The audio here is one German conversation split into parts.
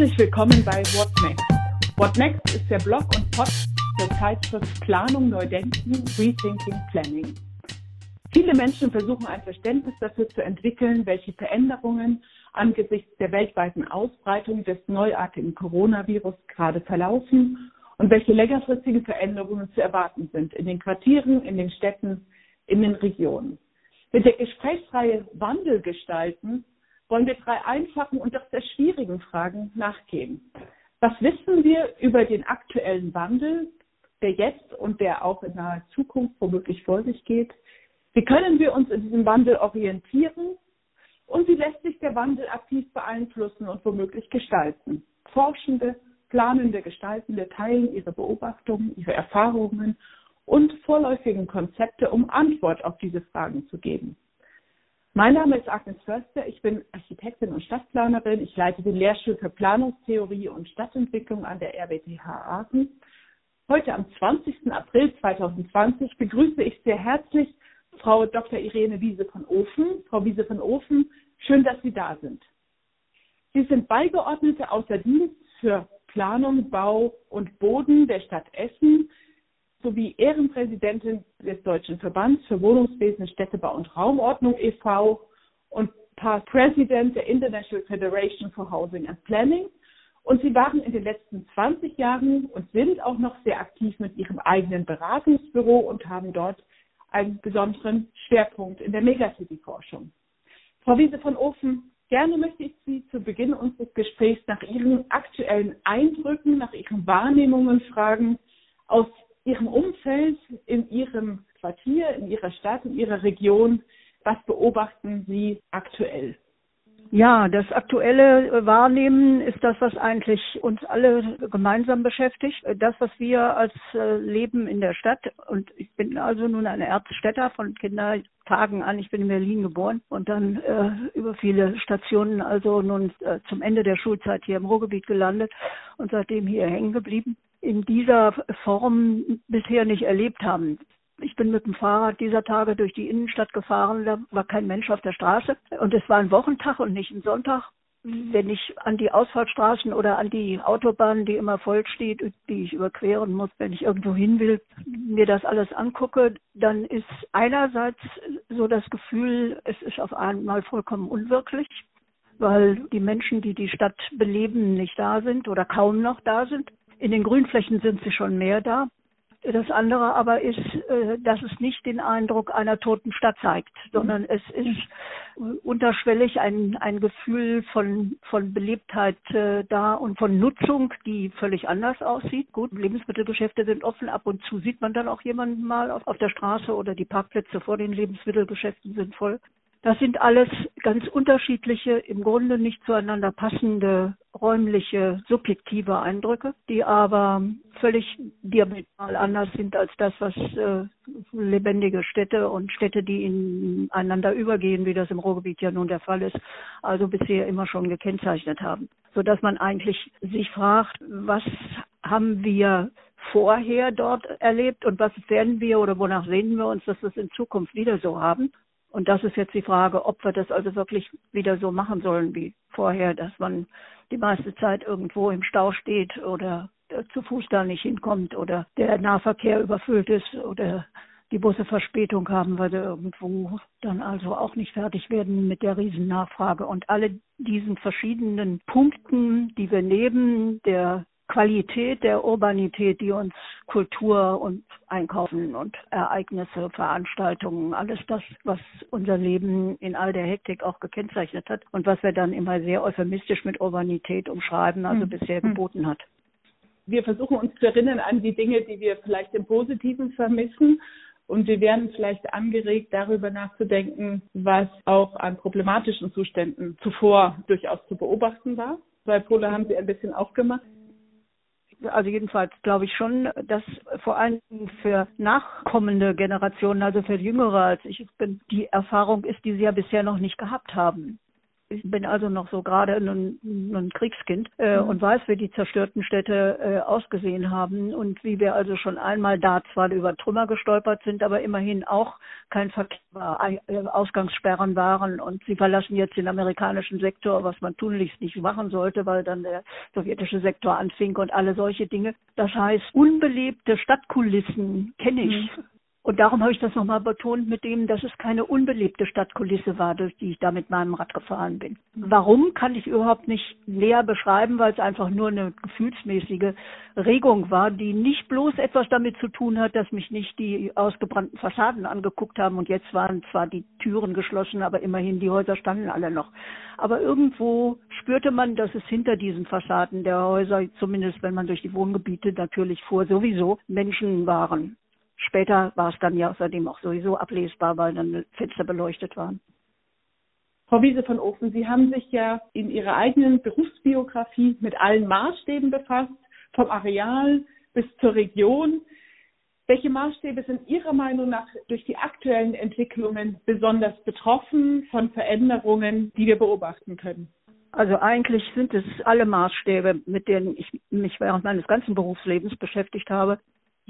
Herzlich willkommen bei What Next. What Next ist der Blog und Podcast der Zeitschrift Planung Neudenken, Rethinking Planning. Viele Menschen versuchen ein Verständnis dafür zu entwickeln, welche Veränderungen angesichts der weltweiten Ausbreitung des neuartigen Coronavirus gerade verlaufen und welche längerfristigen Veränderungen zu erwarten sind in den Quartieren, in den Städten, in den Regionen. Mit der Gesprächsreihe Wandel gestalten wollen wir drei einfachen und doch sehr schwierigen Fragen nachgehen. Was wissen wir über den aktuellen Wandel, der jetzt und der auch in naher Zukunft womöglich vor sich geht? Wie können wir uns in diesem Wandel orientieren? Und wie lässt sich der Wandel aktiv beeinflussen und womöglich gestalten? Forschende, planende, gestaltende teilen ihre Beobachtungen, ihre Erfahrungen und vorläufigen Konzepte, um Antwort auf diese Fragen zu geben. Mein Name ist Agnes Förster, ich bin Architektin und Stadtplanerin. Ich leite den Lehrstuhl für Planungstheorie und Stadtentwicklung an der RWTH Aachen. Heute am 20. April 2020 begrüße ich sehr herzlich Frau Dr. Irene Wiese von Ofen. Frau Wiese von Ofen, schön, dass Sie da sind. Sie sind Beigeordnete außer Dienst für Planung, Bau und Boden der Stadt Essen sowie Ehrenpräsidentin des Deutschen Verbands für Wohnungswesen, Städtebau und Raumordnung e.V. und Past President der International Federation for Housing and Planning. Und sie waren in den letzten 20 Jahren und sind auch noch sehr aktiv mit ihrem eigenen Beratungsbüro und haben dort einen besonderen Schwerpunkt in der Megacity-Forschung. Frau Wiese von Ofen, gerne möchte ich Sie zu Beginn unseres Gesprächs nach Ihren aktuellen Eindrücken, nach Ihren Wahrnehmungen fragen aus Ihrem Umfeld, in Ihrem Quartier, in Ihrer Stadt, in Ihrer Region. Was beobachten Sie aktuell? Ja, das aktuelle Wahrnehmen ist das, was eigentlich uns alle gemeinsam beschäftigt. Das, was wir als äh, Leben in der Stadt, und ich bin also nun eine Erzstädter von Kindertagen an, ich bin in Berlin geboren und dann äh, über viele Stationen, also nun äh, zum Ende der Schulzeit hier im Ruhrgebiet gelandet und seitdem hier hängen geblieben in dieser Form bisher nicht erlebt haben. Ich bin mit dem Fahrrad dieser Tage durch die Innenstadt gefahren, da war kein Mensch auf der Straße und es war ein Wochentag und nicht ein Sonntag. Wenn ich an die Ausfahrtsstraßen oder an die Autobahn, die immer voll steht, die ich überqueren muss, wenn ich irgendwo hin will, mir das alles angucke, dann ist einerseits so das Gefühl, es ist auf einmal vollkommen unwirklich, weil die Menschen, die die Stadt beleben, nicht da sind oder kaum noch da sind. In den Grünflächen sind sie schon mehr da. Das andere aber ist, äh, dass es nicht den Eindruck einer toten Stadt zeigt, sondern es ist unterschwellig ein, ein Gefühl von, von Belebtheit äh, da und von Nutzung, die völlig anders aussieht. Gut, Lebensmittelgeschäfte sind offen, ab und zu sieht man dann auch jemanden mal auf, auf der Straße oder die Parkplätze vor den Lebensmittelgeschäften sind voll. Das sind alles ganz unterschiedliche, im Grunde nicht zueinander passende räumliche, subjektive Eindrücke, die aber völlig diametral anders sind als das, was äh, lebendige Städte und Städte, die ineinander übergehen, wie das im Ruhrgebiet ja nun der Fall ist, also bisher immer schon gekennzeichnet haben. Sodass man eigentlich sich fragt, was haben wir vorher dort erlebt und was werden wir oder wonach sehen wir uns, dass wir es in Zukunft wieder so haben? Und das ist jetzt die Frage, ob wir das also wirklich wieder so machen sollen wie vorher, dass man die meiste Zeit irgendwo im Stau steht oder zu Fuß da nicht hinkommt oder der Nahverkehr überfüllt ist oder die Busse Verspätung haben, weil sie irgendwo dann also auch nicht fertig werden mit der Riesennachfrage. Und alle diesen verschiedenen Punkten, die wir neben der Qualität der Urbanität, die uns Kultur und Einkaufen und Ereignisse, Veranstaltungen, alles das, was unser Leben in all der Hektik auch gekennzeichnet hat und was wir dann immer sehr euphemistisch mit Urbanität umschreiben, also mhm. bisher hm. geboten hat. Wir versuchen uns zu erinnern an die Dinge, die wir vielleicht im Positiven vermissen. Und wir werden vielleicht angeregt, darüber nachzudenken, was auch an problematischen Zuständen zuvor durchaus zu beobachten war. Zwei Pole haben Sie ein bisschen aufgemacht also jedenfalls glaube ich schon, dass vor allem für nachkommende Generationen, also für Jüngere als ich bin, die Erfahrung ist, die sie ja bisher noch nicht gehabt haben. Ich bin also noch so gerade ein, ein Kriegskind äh, mhm. und weiß, wie die zerstörten Städte äh, ausgesehen haben und wie wir also schon einmal da zwar über Trümmer gestolpert sind, aber immerhin auch kein Verkehr äh, Ausgangssperren waren und sie verlassen jetzt den amerikanischen Sektor, was man tunlichst nicht machen sollte, weil dann der sowjetische Sektor anfing und alle solche Dinge. Das heißt, unbelebte Stadtkulissen kenne ich. Mhm. Und darum habe ich das nochmal betont mit dem, dass es keine unbelebte Stadtkulisse war, durch die ich da mit meinem Rad gefahren bin. Warum kann ich überhaupt nicht näher beschreiben, weil es einfach nur eine gefühlsmäßige Regung war, die nicht bloß etwas damit zu tun hat, dass mich nicht die ausgebrannten Fassaden angeguckt haben und jetzt waren zwar die Türen geschlossen, aber immerhin die Häuser standen alle noch. Aber irgendwo spürte man, dass es hinter diesen Fassaden der Häuser, zumindest wenn man durch die Wohngebiete natürlich fuhr, sowieso Menschen waren. Später war es dann ja außerdem auch sowieso ablesbar, weil dann Fenster beleuchtet waren. Frau Wiese von Ofen, Sie haben sich ja in Ihrer eigenen Berufsbiografie mit allen Maßstäben befasst, vom Areal bis zur Region. Welche Maßstäbe sind Ihrer Meinung nach durch die aktuellen Entwicklungen besonders betroffen von Veränderungen, die wir beobachten können? Also eigentlich sind es alle Maßstäbe, mit denen ich mich während meines ganzen Berufslebens beschäftigt habe.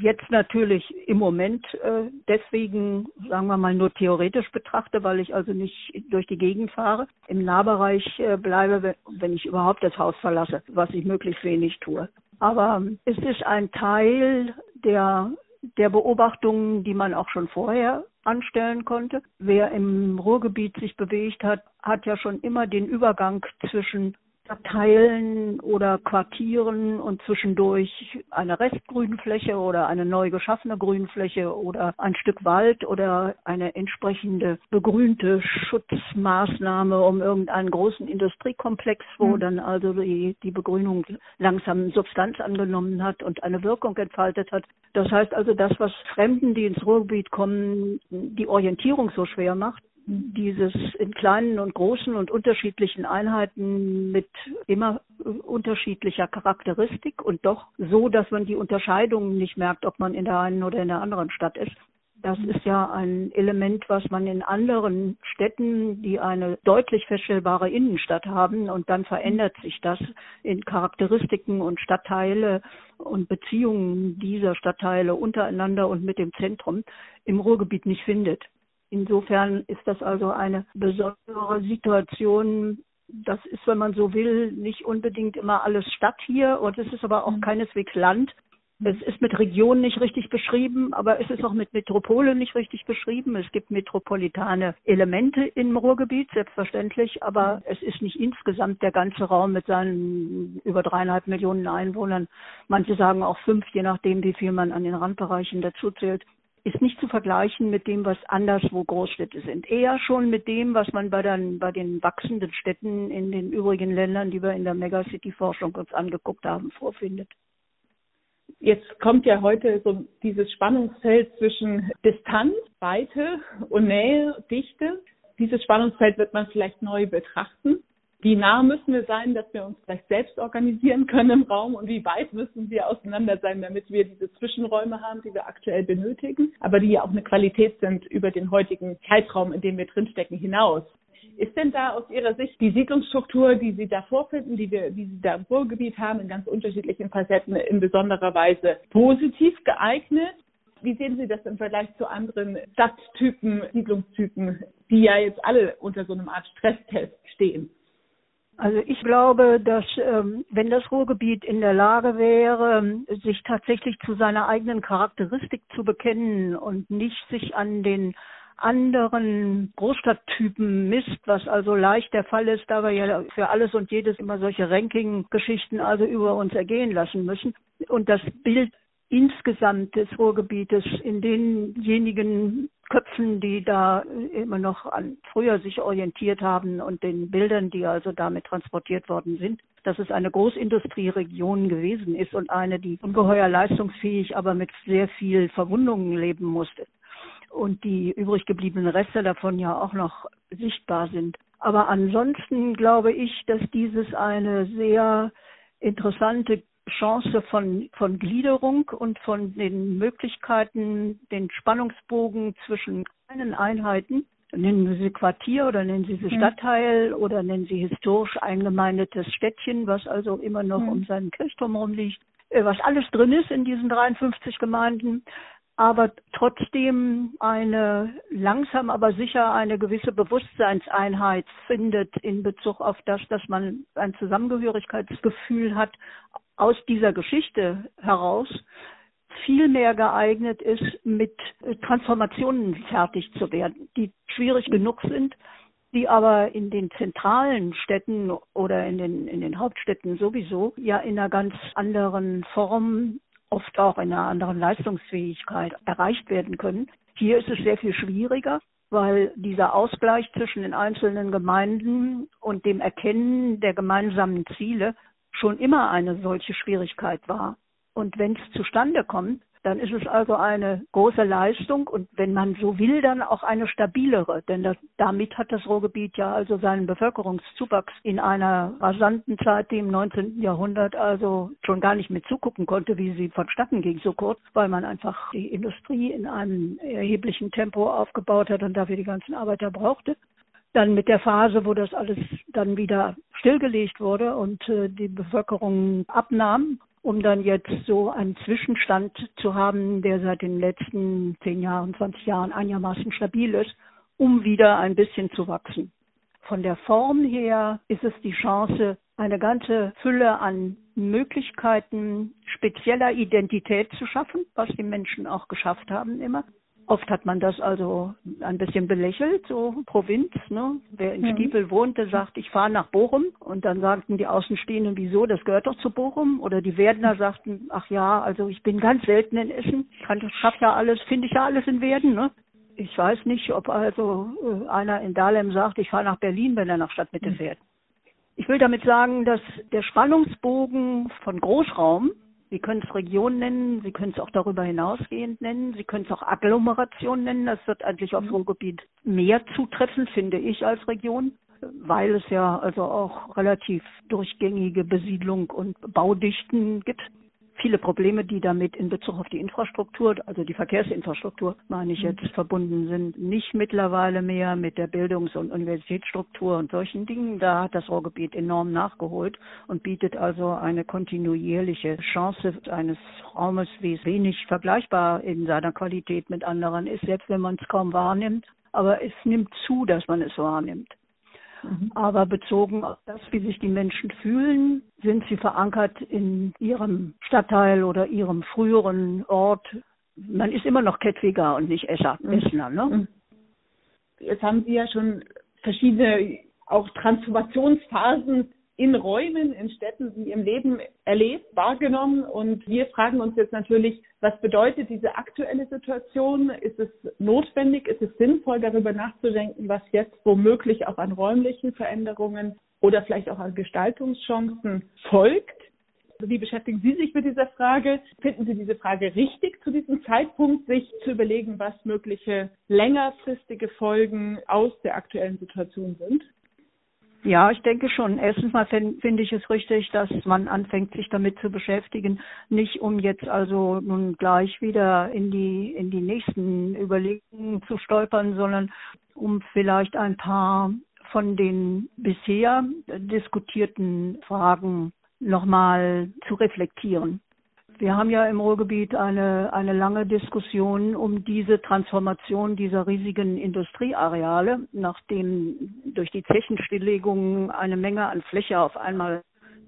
Jetzt natürlich im Moment äh, deswegen, sagen wir mal, nur theoretisch betrachte, weil ich also nicht durch die Gegend fahre. Im Nahbereich äh, bleibe, wenn ich überhaupt das Haus verlasse, was ich möglichst wenig tue. Aber es ist ein Teil der, der Beobachtungen, die man auch schon vorher anstellen konnte. Wer im Ruhrgebiet sich bewegt hat, hat ja schon immer den Übergang zwischen Teilen oder Quartieren und zwischendurch eine Restgrünfläche oder eine neu geschaffene Grünfläche oder ein Stück Wald oder eine entsprechende begrünte Schutzmaßnahme um irgendeinen großen Industriekomplex, wo mhm. dann also die, die Begrünung langsam Substanz angenommen hat und eine Wirkung entfaltet hat. Das heißt also, das, was Fremden, die ins Ruhrgebiet kommen, die Orientierung so schwer macht, dieses in kleinen und großen und unterschiedlichen Einheiten mit immer unterschiedlicher Charakteristik und doch so, dass man die Unterscheidungen nicht merkt, ob man in der einen oder in der anderen Stadt ist. Das ist ja ein Element, was man in anderen Städten, die eine deutlich feststellbare Innenstadt haben, und dann verändert sich das in Charakteristiken und Stadtteile und Beziehungen dieser Stadtteile untereinander und mit dem Zentrum im Ruhrgebiet nicht findet. Insofern ist das also eine besondere Situation. Das ist, wenn man so will, nicht unbedingt immer alles Stadt hier und es ist aber auch mhm. keineswegs Land. Es ist mit Region nicht richtig beschrieben, aber es ist auch mit Metropole nicht richtig beschrieben. Es gibt metropolitane Elemente im Ruhrgebiet, selbstverständlich, aber mhm. es ist nicht insgesamt der ganze Raum mit seinen über dreieinhalb Millionen Einwohnern. Manche sagen auch fünf, je nachdem, wie viel man an den Randbereichen dazu zählt ist nicht zu vergleichen mit dem, was anderswo Großstädte sind. Eher schon mit dem, was man bei den, bei den wachsenden Städten in den übrigen Ländern, die wir in der Megacity-Forschung uns angeguckt haben, vorfindet. Jetzt kommt ja heute so dieses Spannungsfeld zwischen Distanz, Weite und Nähe, Dichte. Dieses Spannungsfeld wird man vielleicht neu betrachten wie nah müssen wir sein, dass wir uns vielleicht selbst organisieren können im Raum und wie weit müssen wir auseinander sein, damit wir diese Zwischenräume haben, die wir aktuell benötigen, aber die ja auch eine Qualität sind über den heutigen Zeitraum, in dem wir drinstecken, hinaus. Ist denn da aus Ihrer Sicht die Siedlungsstruktur, die Sie da vorfinden, die wir, die Sie da im Ruhrgebiet haben, in ganz unterschiedlichen Facetten in besonderer Weise positiv geeignet? Wie sehen Sie das im Vergleich zu anderen Stadttypen, Siedlungstypen, die ja jetzt alle unter so einem Art Stresstest stehen? Also ich glaube, dass ähm, wenn das Ruhrgebiet in der Lage wäre, sich tatsächlich zu seiner eigenen Charakteristik zu bekennen und nicht sich an den anderen Großstadttypen misst, was also leicht der Fall ist, da wir ja für alles und jedes immer solche Ranking-Geschichten also über uns ergehen lassen müssen. Und das Bild insgesamt des Ruhrgebietes in denjenigen Köpfen, die da immer noch an früher sich orientiert haben und den Bildern, die also damit transportiert worden sind, dass es eine Großindustrieregion gewesen ist und eine, die ungeheuer leistungsfähig, aber mit sehr viel Verwundungen leben musste. Und die übrig gebliebenen Reste davon ja auch noch sichtbar sind. Aber ansonsten glaube ich, dass dieses eine sehr interessante Chance von, von Gliederung und von den Möglichkeiten, den Spannungsbogen zwischen kleinen Einheiten nennen Sie Quartier oder nennen Sie sie Stadtteil oder nennen Sie historisch eingemeindetes Städtchen, was also immer noch mhm. um seinen Kirchturm rumliegt, äh, was alles drin ist in diesen 53 Gemeinden, aber trotzdem eine langsam aber sicher eine gewisse Bewusstseinseinheit findet in Bezug auf das, dass man ein Zusammengehörigkeitsgefühl hat aus dieser Geschichte heraus viel mehr geeignet ist, mit Transformationen fertig zu werden, die schwierig genug sind, die aber in den zentralen Städten oder in den, in den Hauptstädten sowieso ja in einer ganz anderen Form, oft auch in einer anderen Leistungsfähigkeit erreicht werden können. Hier ist es sehr viel schwieriger, weil dieser Ausgleich zwischen den einzelnen Gemeinden und dem Erkennen der gemeinsamen Ziele schon immer eine solche Schwierigkeit war. Und wenn es zustande kommt, dann ist es also eine große Leistung und wenn man so will, dann auch eine stabilere. Denn das, damit hat das Ruhrgebiet ja also seinen Bevölkerungszuwachs in einer rasanten Zeit, die im 19. Jahrhundert also schon gar nicht mehr zugucken konnte, wie sie vonstatten ging so kurz, weil man einfach die Industrie in einem erheblichen Tempo aufgebaut hat und dafür die ganzen Arbeiter brauchte dann mit der Phase, wo das alles dann wieder stillgelegt wurde und äh, die Bevölkerung abnahm um dann jetzt so einen Zwischenstand zu haben, der seit den letzten zehn Jahren, 20 Jahren einigermaßen stabil ist, um wieder ein bisschen zu wachsen. Von der Form her ist es die Chance, eine ganze Fülle an Möglichkeiten spezieller Identität zu schaffen, was die Menschen auch geschafft haben immer. Oft hat man das also ein bisschen belächelt, so Provinz. Ne? Wer in mhm. Stiepel wohnte, sagt, ich fahre nach Bochum. Und dann sagten die Außenstehenden, wieso, das gehört doch zu Bochum. Oder die Werdner sagten, ach ja, also ich bin ganz selten in Essen. Ich kann, schaff ja alles, finde ich ja alles in Werden. Ne? Ich weiß nicht, ob also äh, einer in Dahlem sagt, ich fahre nach Berlin, wenn er nach Stadtmitte mhm. fährt. Ich will damit sagen, dass der Spannungsbogen von Großraum Sie können es Region nennen, Sie können es auch darüber hinausgehend nennen, Sie können es auch Agglomeration nennen. Das wird eigentlich auf so Gebiet mehr zutreffen, finde ich, als Region, weil es ja also auch relativ durchgängige Besiedlung und Baudichten gibt viele Probleme, die damit in Bezug auf die Infrastruktur, also die Verkehrsinfrastruktur, meine ich jetzt, verbunden sind, nicht mittlerweile mehr mit der Bildungs- und Universitätsstruktur und solchen Dingen. Da hat das Ruhrgebiet enorm nachgeholt und bietet also eine kontinuierliche Chance eines Raumes, wie es wenig vergleichbar in seiner Qualität mit anderen ist, selbst wenn man es kaum wahrnimmt. Aber es nimmt zu, dass man es wahrnimmt. Mhm. Aber bezogen auf das, wie sich die Menschen fühlen, sind sie verankert in ihrem Stadtteil oder ihrem früheren Ort. Man ist immer noch Kettwiger und nicht Esser, mhm. Essener. Ne? Mhm. Jetzt haben Sie ja schon verschiedene auch Transformationsphasen in Räumen, in Städten in ihrem Leben erlebt, wahrgenommen. Und wir fragen uns jetzt natürlich, was bedeutet diese aktuelle Situation? Ist es notwendig, ist es sinnvoll, darüber nachzudenken, was jetzt womöglich auch an räumlichen Veränderungen oder vielleicht auch an Gestaltungschancen folgt? Wie beschäftigen Sie sich mit dieser Frage? Finden Sie diese Frage richtig zu diesem Zeitpunkt, sich zu überlegen, was mögliche längerfristige Folgen aus der aktuellen Situation sind? Ja, ich denke schon. Erstens mal finde ich es richtig, dass man anfängt, sich damit zu beschäftigen, nicht um jetzt also nun gleich wieder in die in die nächsten Überlegungen zu stolpern, sondern um vielleicht ein paar von den bisher diskutierten Fragen nochmal zu reflektieren. Wir haben ja im Ruhrgebiet eine, eine lange Diskussion um diese Transformation dieser riesigen Industrieareale, nachdem durch die Zechenstilllegungen eine Menge an Fläche auf einmal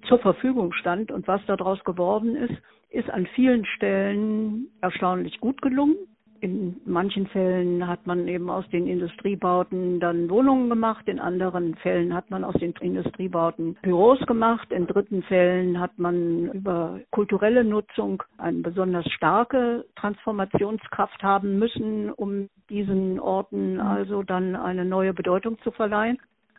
zur Verfügung stand. Und was daraus geworden ist, ist an vielen Stellen erstaunlich gut gelungen. In manchen Fällen hat man eben aus den Industriebauten dann Wohnungen gemacht, in anderen Fällen hat man aus den Industriebauten Büros gemacht, in dritten Fällen hat man über kulturelle Nutzung eine besonders starke Transformationskraft haben müssen, um diesen Orten also dann eine neue Bedeutung zu verleihen.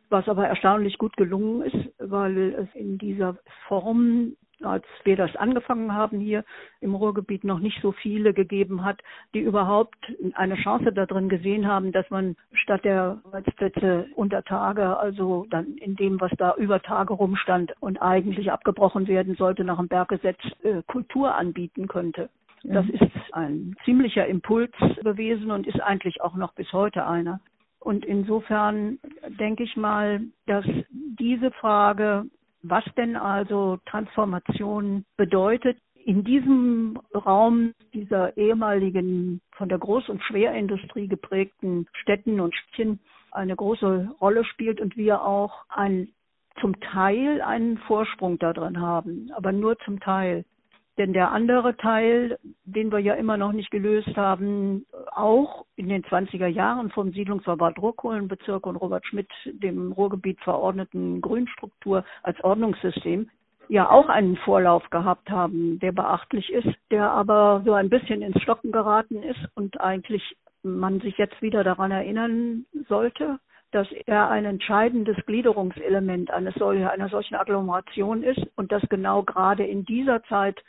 Was aber erstaunlich gut gelungen ist, weil es in dieser Form als wir das angefangen haben hier im Ruhrgebiet noch nicht so viele gegeben hat, die überhaupt eine Chance darin gesehen haben, dass man statt der Arbeitsplätze unter Tage, also dann in dem, was da über Tage rumstand und eigentlich abgebrochen werden sollte nach dem Berggesetz, äh, Kultur anbieten könnte. Das ist ein ziemlicher Impuls gewesen und ist eigentlich auch noch bis heute einer. Und insofern denke ich mal, dass diese Frage, was denn also Transformation bedeutet, in diesem Raum dieser ehemaligen von der Groß- und Schwerindustrie geprägten Städten und Städtchen eine große Rolle spielt und wir auch ein, zum Teil einen Vorsprung darin haben, aber nur zum Teil. Denn der andere Teil, den wir ja immer noch nicht gelöst haben, auch in den 20er Jahren vom Siedlungsverband Ruhrkohlenbezirk und Robert Schmidt, dem Ruhrgebiet verordneten Grünstruktur als Ordnungssystem, ja auch einen Vorlauf gehabt haben, der beachtlich ist, der aber so ein bisschen ins Stocken geraten ist und eigentlich man sich jetzt wieder daran erinnern sollte, dass er ein entscheidendes Gliederungselement eines solch, einer solchen Agglomeration ist und dass genau gerade in dieser Zeit,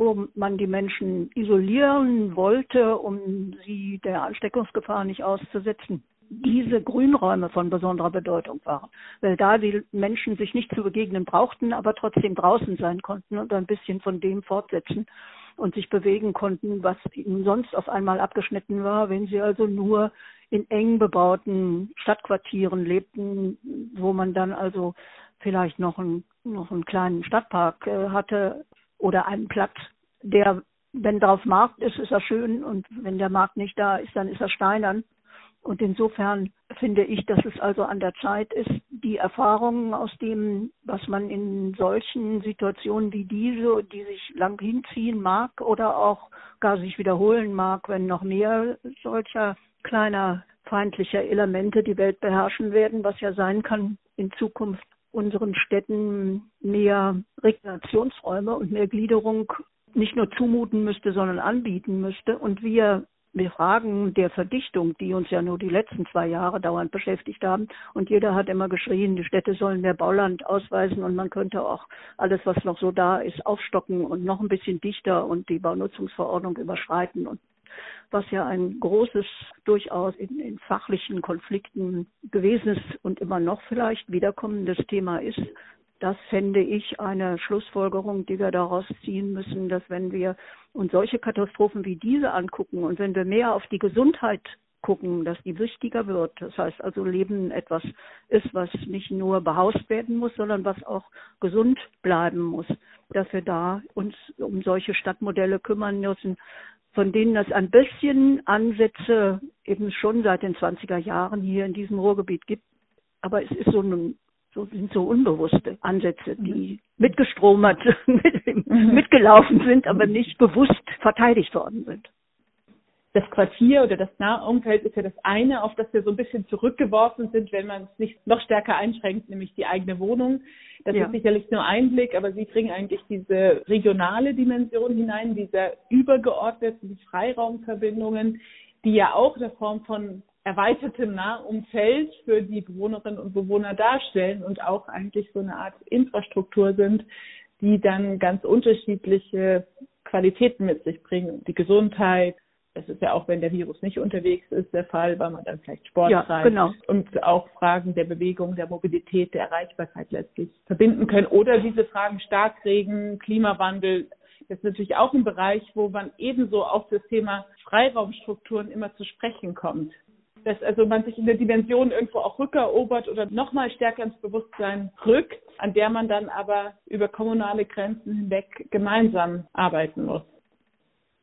wo man die Menschen isolieren wollte, um sie der Ansteckungsgefahr nicht auszusetzen, diese Grünräume von besonderer Bedeutung waren, weil da die Menschen sich nicht zu begegnen brauchten, aber trotzdem draußen sein konnten und ein bisschen von dem fortsetzen und sich bewegen konnten, was ihnen sonst auf einmal abgeschnitten war, wenn sie also nur in eng bebauten Stadtquartieren lebten, wo man dann also vielleicht noch einen, noch einen kleinen Stadtpark äh, hatte oder einen Platz, der, wenn drauf Markt ist, ist er schön und wenn der Markt nicht da ist, dann ist er steinern. Und insofern finde ich, dass es also an der Zeit ist, die Erfahrungen aus dem, was man in solchen Situationen wie diese, die sich lang hinziehen mag oder auch gar sich wiederholen mag, wenn noch mehr solcher kleiner feindlicher Elemente die Welt beherrschen werden, was ja sein kann in Zukunft unseren Städten mehr Rekreationsräume und mehr Gliederung nicht nur zumuten müsste, sondern anbieten müsste und wir wir Fragen der Verdichtung, die uns ja nur die letzten zwei Jahre dauernd beschäftigt haben. Und jeder hat immer geschrien, die Städte sollen mehr Bauland ausweisen und man könnte auch alles, was noch so da ist, aufstocken und noch ein bisschen dichter und die Baunutzungsverordnung überschreiten und was ja ein großes, durchaus in, in fachlichen Konflikten gewesenes und immer noch vielleicht wiederkommendes Thema ist, das fände ich eine Schlussfolgerung, die wir daraus ziehen müssen, dass wenn wir uns solche Katastrophen wie diese angucken und wenn wir mehr auf die Gesundheit gucken, dass die wichtiger wird. Das heißt also Leben etwas ist, was nicht nur behaust werden muss, sondern was auch gesund bleiben muss, dass wir da uns um solche Stadtmodelle kümmern müssen, von denen es ein bisschen Ansätze eben schon seit den 20er Jahren hier in diesem Ruhrgebiet gibt. Aber es ist so ein so sind so unbewusste Ansätze, die mhm. mitgestromert, mit, mhm. mitgelaufen sind, aber nicht bewusst verteidigt worden sind. Das Quartier oder das Nahumfeld ist ja das eine, auf das wir so ein bisschen zurückgeworfen sind, wenn man es nicht noch stärker einschränkt, nämlich die eigene Wohnung. Das ja. ist sicherlich nur ein Blick, aber Sie bringen eigentlich diese regionale Dimension hinein, diese übergeordneten Freiraumverbindungen, die ja auch eine Form von erweitertem Nahumfeld für die Bewohnerinnen und Bewohner darstellen und auch eigentlich so eine Art Infrastruktur sind, die dann ganz unterschiedliche Qualitäten mit sich bringen. Die Gesundheit, das ist ja auch, wenn der Virus nicht unterwegs ist, der Fall, weil man dann vielleicht Sport ja, treibt genau. und auch Fragen der Bewegung, der Mobilität, der Erreichbarkeit letztlich verbinden können. Oder diese Fragen Starkregen, Klimawandel, das ist natürlich auch ein Bereich, wo man ebenso auf das Thema Freiraumstrukturen immer zu sprechen kommt dass also man sich in der Dimension irgendwo auch rückerobert oder nochmal stärker ins Bewusstsein rückt, an der man dann aber über kommunale Grenzen hinweg gemeinsam arbeiten muss.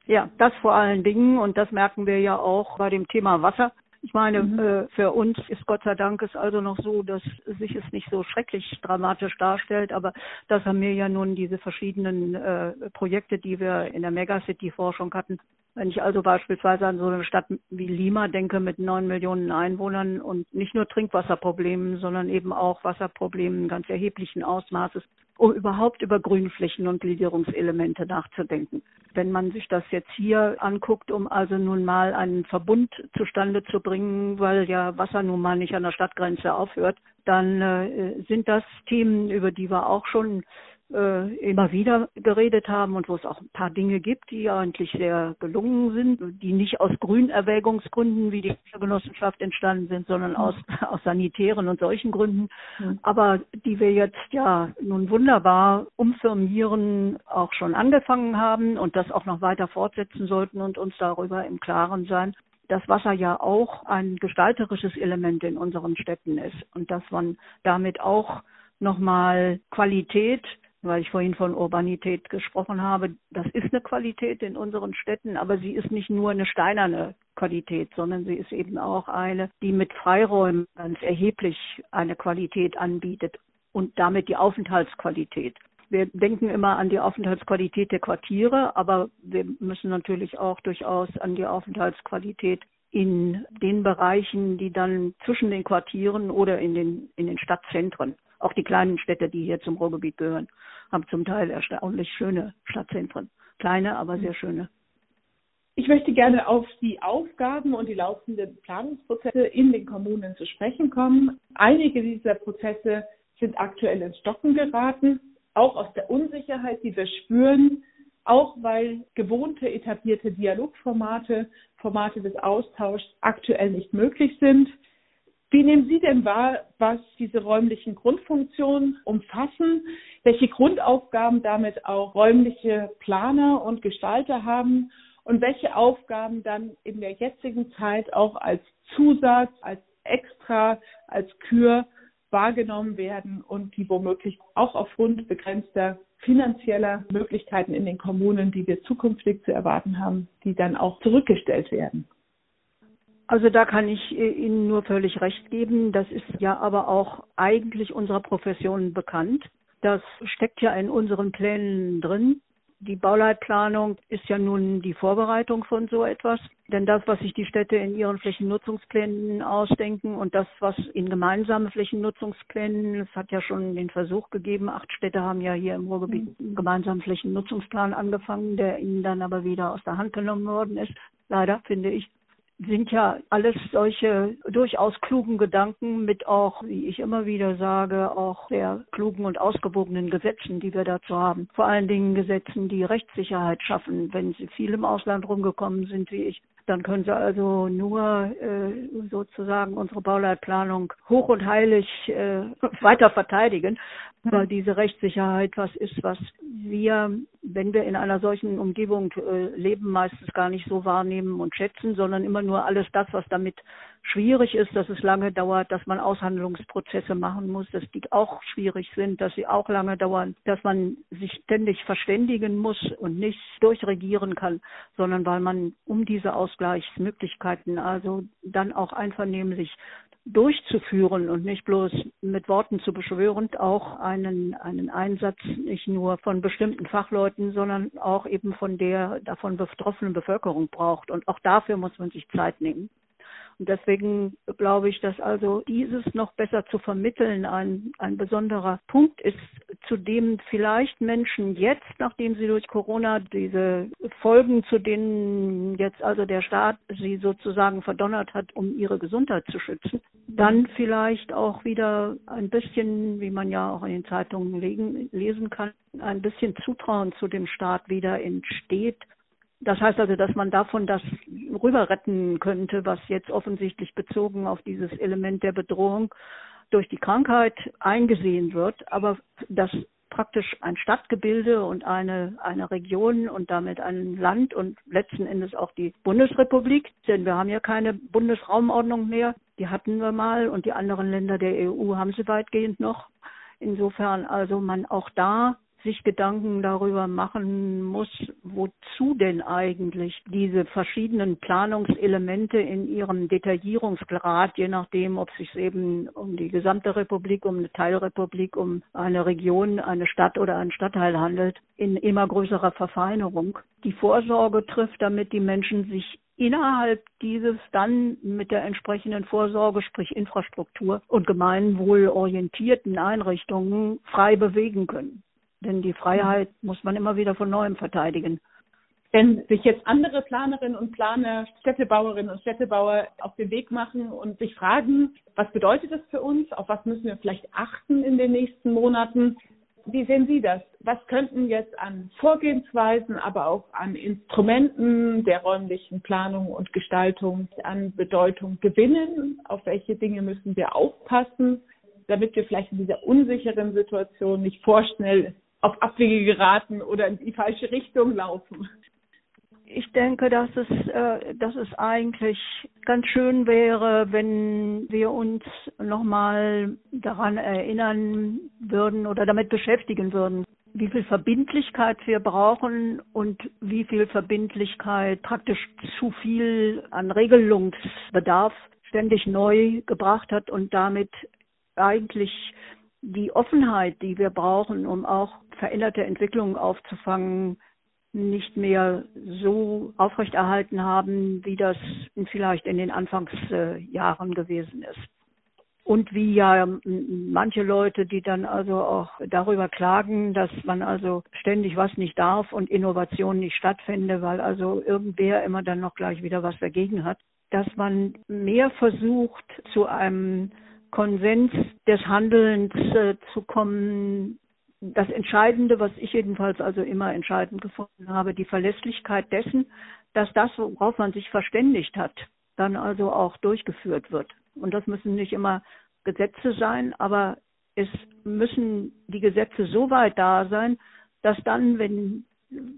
Ja, das vor allen Dingen und das merken wir ja auch bei dem Thema Wasser. Ich meine, mhm. äh, für uns ist Gott sei Dank es also noch so, dass sich es nicht so schrecklich dramatisch darstellt, aber das haben wir ja nun diese verschiedenen äh, Projekte, die wir in der Megacity-Forschung hatten, wenn ich also beispielsweise an so eine Stadt wie Lima denke mit neun Millionen Einwohnern und nicht nur Trinkwasserproblemen, sondern eben auch Wasserproblemen ganz erheblichen Ausmaßes, um überhaupt über Grünflächen und Gliederungselemente nachzudenken. Wenn man sich das jetzt hier anguckt, um also nun mal einen Verbund zustande zu bringen, weil ja Wasser nun mal nicht an der Stadtgrenze aufhört, dann äh, sind das Themen, über die wir auch schon äh, immer wieder geredet haben und wo es auch ein paar Dinge gibt, die eigentlich sehr gelungen sind, die nicht aus Grünerwägungsgründen wie die Genossenschaft entstanden sind, sondern aus, aus sanitären und solchen Gründen, mhm. aber die wir jetzt ja nun wunderbar umfirmieren, auch schon angefangen haben und das auch noch weiter fortsetzen sollten und uns darüber im Klaren sein, das Wasser ja auch ein gestalterisches Element in unseren Städten ist und dass man damit auch nochmal Qualität weil ich vorhin von Urbanität gesprochen habe. Das ist eine Qualität in unseren Städten, aber sie ist nicht nur eine steinerne Qualität, sondern sie ist eben auch eine, die mit Freiräumen ganz erheblich eine Qualität anbietet und damit die Aufenthaltsqualität. Wir denken immer an die Aufenthaltsqualität der Quartiere, aber wir müssen natürlich auch durchaus an die Aufenthaltsqualität in den Bereichen, die dann zwischen den Quartieren oder in den, in den Stadtzentren auch die kleinen Städte, die hier zum Ruhrgebiet gehören, haben zum Teil erstaunlich schöne Stadtzentren. Kleine, aber sehr schöne. Ich möchte gerne auf die Aufgaben und die laufenden Planungsprozesse in den Kommunen zu sprechen kommen. Einige dieser Prozesse sind aktuell ins Stocken geraten, auch aus der Unsicherheit, die wir spüren, auch weil gewohnte etablierte Dialogformate, Formate des Austauschs aktuell nicht möglich sind. Wie nehmen Sie denn wahr, was diese räumlichen Grundfunktionen umfassen? Welche Grundaufgaben damit auch räumliche Planer und Gestalter haben? Und welche Aufgaben dann in der jetzigen Zeit auch als Zusatz, als Extra, als Kür wahrgenommen werden und die womöglich auch aufgrund begrenzter finanzieller Möglichkeiten in den Kommunen, die wir zukünftig zu erwarten haben, die dann auch zurückgestellt werden? Also da kann ich äh, Ihnen nur völlig recht geben. Das ist ja aber auch eigentlich unserer Profession bekannt. Das steckt ja in unseren Plänen drin. Die Bauleitplanung ist ja nun die Vorbereitung von so etwas. Denn das, was sich die Städte in ihren Flächennutzungsplänen ausdenken und das, was in gemeinsame Flächennutzungsplänen, es hat ja schon den Versuch gegeben, acht Städte haben ja hier im Ruhrgebiet einen gemeinsamen Flächennutzungsplan angefangen, der ihnen dann aber wieder aus der Hand genommen worden ist. Leider, finde ich sind ja alles solche durchaus klugen Gedanken mit auch, wie ich immer wieder sage, auch sehr klugen und ausgewogenen Gesetzen, die wir dazu haben. Vor allen Dingen Gesetzen, die Rechtssicherheit schaffen, wenn sie viel im Ausland rumgekommen sind wie ich. Dann können sie also nur äh, sozusagen unsere Bauleitplanung hoch und heilig äh, weiter verteidigen, weil diese Rechtssicherheit was ist, was wir, wenn wir in einer solchen Umgebung äh, leben, meistens gar nicht so wahrnehmen und schätzen, sondern immer nur alles das, was damit schwierig ist, dass es lange dauert, dass man Aushandlungsprozesse machen muss, dass die auch schwierig sind, dass sie auch lange dauern, dass man sich ständig verständigen muss und nicht durchregieren kann, sondern weil man um diese Ausgleichsmöglichkeiten also dann auch einvernehmlich durchzuführen und nicht bloß mit Worten zu beschwören, auch einen, einen Einsatz nicht nur von bestimmten Fachleuten, sondern auch eben von der davon betroffenen Bevölkerung braucht. Und auch dafür muss man sich Zeit nehmen. Und deswegen glaube ich, dass also dieses noch besser zu vermitteln ein, ein besonderer Punkt ist, zu dem vielleicht Menschen jetzt, nachdem sie durch Corona diese Folgen, zu denen jetzt also der Staat sie sozusagen verdonnert hat, um ihre Gesundheit zu schützen, dann vielleicht auch wieder ein bisschen, wie man ja auch in den Zeitungen lesen kann, ein bisschen Zutrauen zu dem Staat wieder entsteht das heißt also, dass man davon das rüber retten könnte, was jetzt offensichtlich bezogen auf dieses Element der Bedrohung durch die Krankheit eingesehen wird, aber dass praktisch ein Stadtgebilde und eine, eine Region und damit ein Land und letzten Endes auch die Bundesrepublik, denn wir haben ja keine Bundesraumordnung mehr, die hatten wir mal und die anderen Länder der EU haben sie weitgehend noch. Insofern also man auch da sich Gedanken darüber machen muss, wozu denn eigentlich diese verschiedenen Planungselemente in ihrem Detaillierungsgrad, je nachdem, ob es sich eben um die gesamte Republik, um eine Teilrepublik, um eine Region, eine Stadt oder einen Stadtteil handelt, in immer größerer Verfeinerung die Vorsorge trifft, damit die Menschen sich innerhalb dieses dann mit der entsprechenden Vorsorge, sprich Infrastruktur und gemeinwohlorientierten Einrichtungen frei bewegen können. Denn die Freiheit muss man immer wieder von neuem verteidigen. Wenn sich jetzt andere Planerinnen und Planer, Städtebauerinnen und Städtebauer auf den Weg machen und sich fragen, was bedeutet das für uns, auf was müssen wir vielleicht achten in den nächsten Monaten, wie sehen Sie das? Was könnten jetzt an Vorgehensweisen, aber auch an Instrumenten der räumlichen Planung und Gestaltung an Bedeutung gewinnen? Auf welche Dinge müssen wir aufpassen, damit wir vielleicht in dieser unsicheren Situation nicht vorschnell auf Abwege geraten oder in die falsche Richtung laufen. Ich denke, dass es, äh, dass es eigentlich ganz schön wäre, wenn wir uns nochmal daran erinnern würden oder damit beschäftigen würden, wie viel Verbindlichkeit wir brauchen und wie viel Verbindlichkeit praktisch zu viel an Regelungsbedarf ständig neu gebracht hat und damit eigentlich die Offenheit, die wir brauchen, um auch veränderte Entwicklungen aufzufangen, nicht mehr so aufrechterhalten haben, wie das vielleicht in den Anfangsjahren gewesen ist. Und wie ja manche Leute, die dann also auch darüber klagen, dass man also ständig was nicht darf und Innovation nicht stattfinde, weil also irgendwer immer dann noch gleich wieder was dagegen hat, dass man mehr versucht, zu einem Konsens des Handelns äh, zu kommen, das Entscheidende, was ich jedenfalls also immer entscheidend gefunden habe, die Verlässlichkeit dessen, dass das, worauf man sich verständigt hat, dann also auch durchgeführt wird. Und das müssen nicht immer Gesetze sein, aber es müssen die Gesetze so weit da sein, dass dann, wenn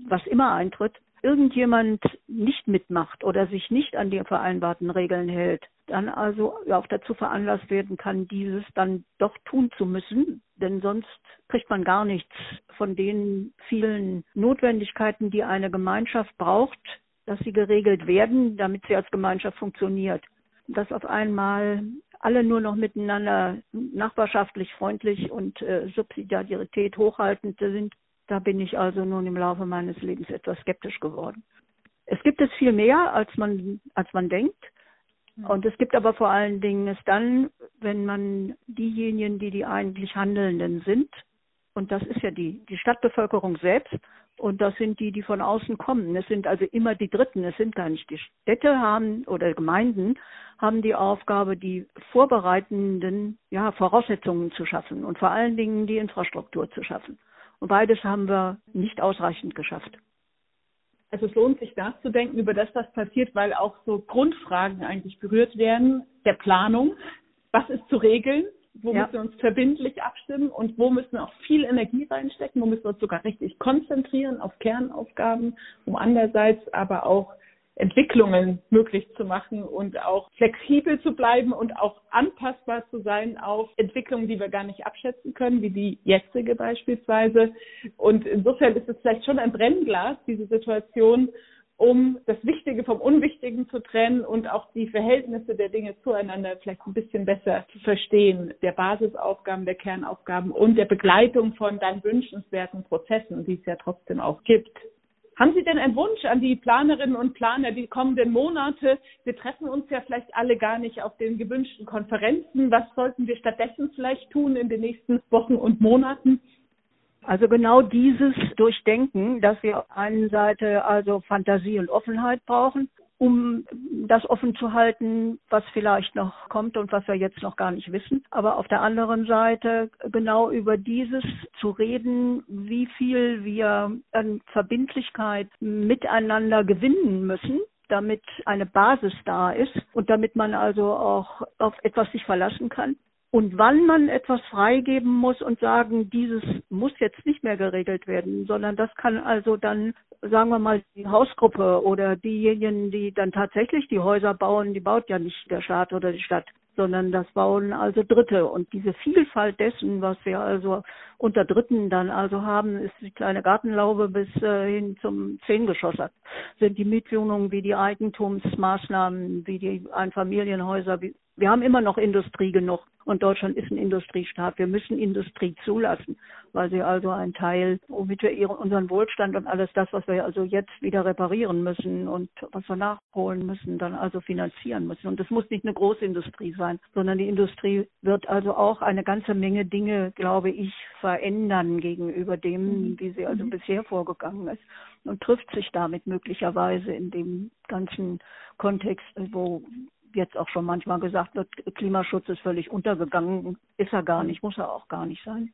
was immer eintritt, irgendjemand nicht mitmacht oder sich nicht an die vereinbarten Regeln hält, dann also auch dazu veranlasst werden kann, dieses dann doch tun zu müssen, denn sonst kriegt man gar nichts von den vielen Notwendigkeiten, die eine Gemeinschaft braucht, dass sie geregelt werden, damit sie als Gemeinschaft funktioniert. Dass auf einmal alle nur noch miteinander nachbarschaftlich freundlich und äh, Subsidiarität hochhaltend sind, da bin ich also nun im Laufe meines Lebens etwas skeptisch geworden. Es gibt es viel mehr, als man, als man denkt. Und es gibt aber vor allen Dingen es dann, wenn man diejenigen, die die eigentlich Handelnden sind, und das ist ja die, die Stadtbevölkerung selbst, und das sind die, die von außen kommen. Es sind also immer die Dritten. Es sind gar nicht die Städte haben oder Gemeinden haben die Aufgabe, die vorbereitenden ja, Voraussetzungen zu schaffen und vor allen Dingen die Infrastruktur zu schaffen. Und beides haben wir nicht ausreichend geschafft. Also es lohnt sich nachzudenken über das, was passiert, weil auch so Grundfragen eigentlich berührt werden der Planung. Was ist zu regeln? Wo ja. müssen wir uns verbindlich abstimmen und wo müssen wir auch viel Energie reinstecken? Wo müssen wir uns sogar richtig konzentrieren auf Kernaufgaben, um andererseits aber auch Entwicklungen möglich zu machen und auch flexibel zu bleiben und auch anpassbar zu sein auf Entwicklungen, die wir gar nicht abschätzen können, wie die jetzige beispielsweise. Und insofern ist es vielleicht schon ein Brennglas, diese Situation, um das Wichtige vom Unwichtigen zu trennen und auch die Verhältnisse der Dinge zueinander vielleicht ein bisschen besser zu verstehen, der Basisaufgaben, der Kernaufgaben und der Begleitung von dann wünschenswerten Prozessen, die es ja trotzdem auch gibt. Haben Sie denn einen Wunsch an die Planerinnen und Planer die kommenden Monate? Wir treffen uns ja vielleicht alle gar nicht auf den gewünschten Konferenzen. Was sollten wir stattdessen vielleicht tun in den nächsten Wochen und Monaten? Also genau dieses Durchdenken, dass wir auf der einen Seite also Fantasie und Offenheit brauchen um das offen zu halten, was vielleicht noch kommt und was wir jetzt noch gar nicht wissen. Aber auf der anderen Seite genau über dieses zu reden, wie viel wir an Verbindlichkeit miteinander gewinnen müssen, damit eine Basis da ist und damit man also auch auf etwas sich verlassen kann. Und wann man etwas freigeben muss und sagen, dieses muss jetzt nicht mehr geregelt werden, sondern das kann also dann sagen wir mal, die Hausgruppe oder diejenigen, die dann tatsächlich die Häuser bauen, die baut ja nicht der Staat oder die Stadt, sondern das bauen also Dritte. Und diese Vielfalt dessen, was wir also unter Dritten dann also haben, ist die kleine Gartenlaube bis äh, hin zum Zehngeschosser. Sind die Mietwohnungen wie die Eigentumsmaßnahmen, wie die Einfamilienhäuser, wie wir haben immer noch Industrie genug und Deutschland ist ein Industriestaat. Wir müssen Industrie zulassen, weil sie also ein Teil, womit wir unseren Wohlstand und alles das, was wir also jetzt wieder reparieren müssen und was wir nachholen müssen, dann also finanzieren müssen. Und es muss nicht eine Großindustrie sein, sondern die Industrie wird also auch eine ganze Menge Dinge, glaube ich, verändern gegenüber dem, mhm. wie sie also mhm. bisher vorgegangen ist und trifft sich damit möglicherweise in dem ganzen Kontext, wo jetzt auch schon manchmal gesagt wird, Klimaschutz ist völlig untergegangen, ist er gar nicht, muss er auch gar nicht sein.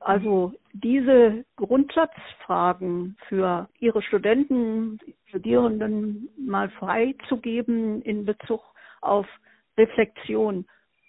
Also diese Grundsatzfragen für Ihre Studenten, Studierenden mal freizugeben in Bezug auf Reflexion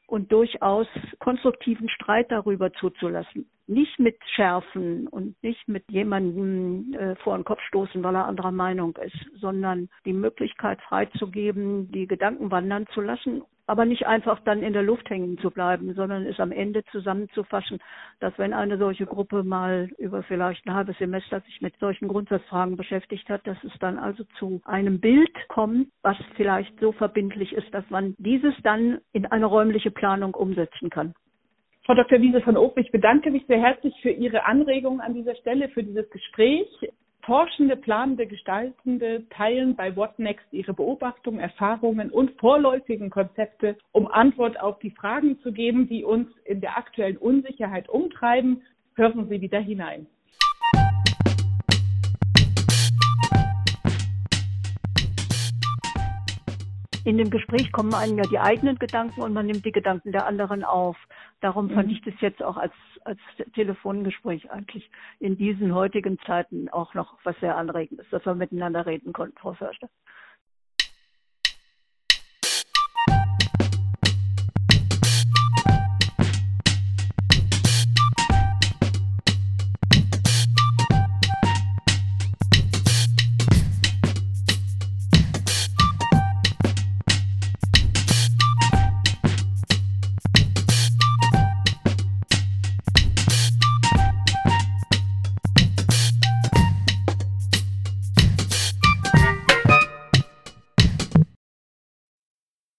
und durchaus konstruktiven Streit darüber zuzulassen. Nicht mit Schärfen und nicht mit jemandem äh, vor den Kopf stoßen, weil er anderer Meinung ist, sondern die Möglichkeit freizugeben, die Gedanken wandern zu lassen aber nicht einfach dann in der Luft hängen zu bleiben, sondern es am Ende zusammenzufassen, dass wenn eine solche Gruppe mal über vielleicht ein halbes Semester sich mit solchen Grundsatzfragen beschäftigt hat, dass es dann also zu einem Bild kommt, was vielleicht so verbindlich ist, dass man dieses dann in eine räumliche Planung umsetzen kann. Frau Dr. Wiese von Open, ich bedanke mich sehr herzlich für Ihre Anregungen an dieser Stelle, für dieses Gespräch. Forschende, planende, gestaltende teilen bei What Next ihre Beobachtungen, Erfahrungen und vorläufigen Konzepte, um Antwort auf die Fragen zu geben, die uns in der aktuellen Unsicherheit umtreiben. Hören Sie wieder hinein. in dem Gespräch kommen einem ja die eigenen Gedanken und man nimmt die Gedanken der anderen auf. Darum fand mhm. ich das jetzt auch als, als Telefongespräch eigentlich in diesen heutigen Zeiten auch noch was sehr anregendes, dass wir miteinander reden konnten, Frau Förster.